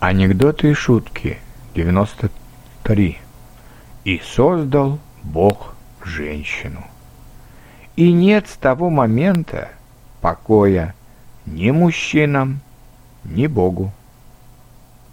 Анекдоты и шутки 93. И создал Бог женщину. И нет с того момента покоя ни мужчинам, ни Богу.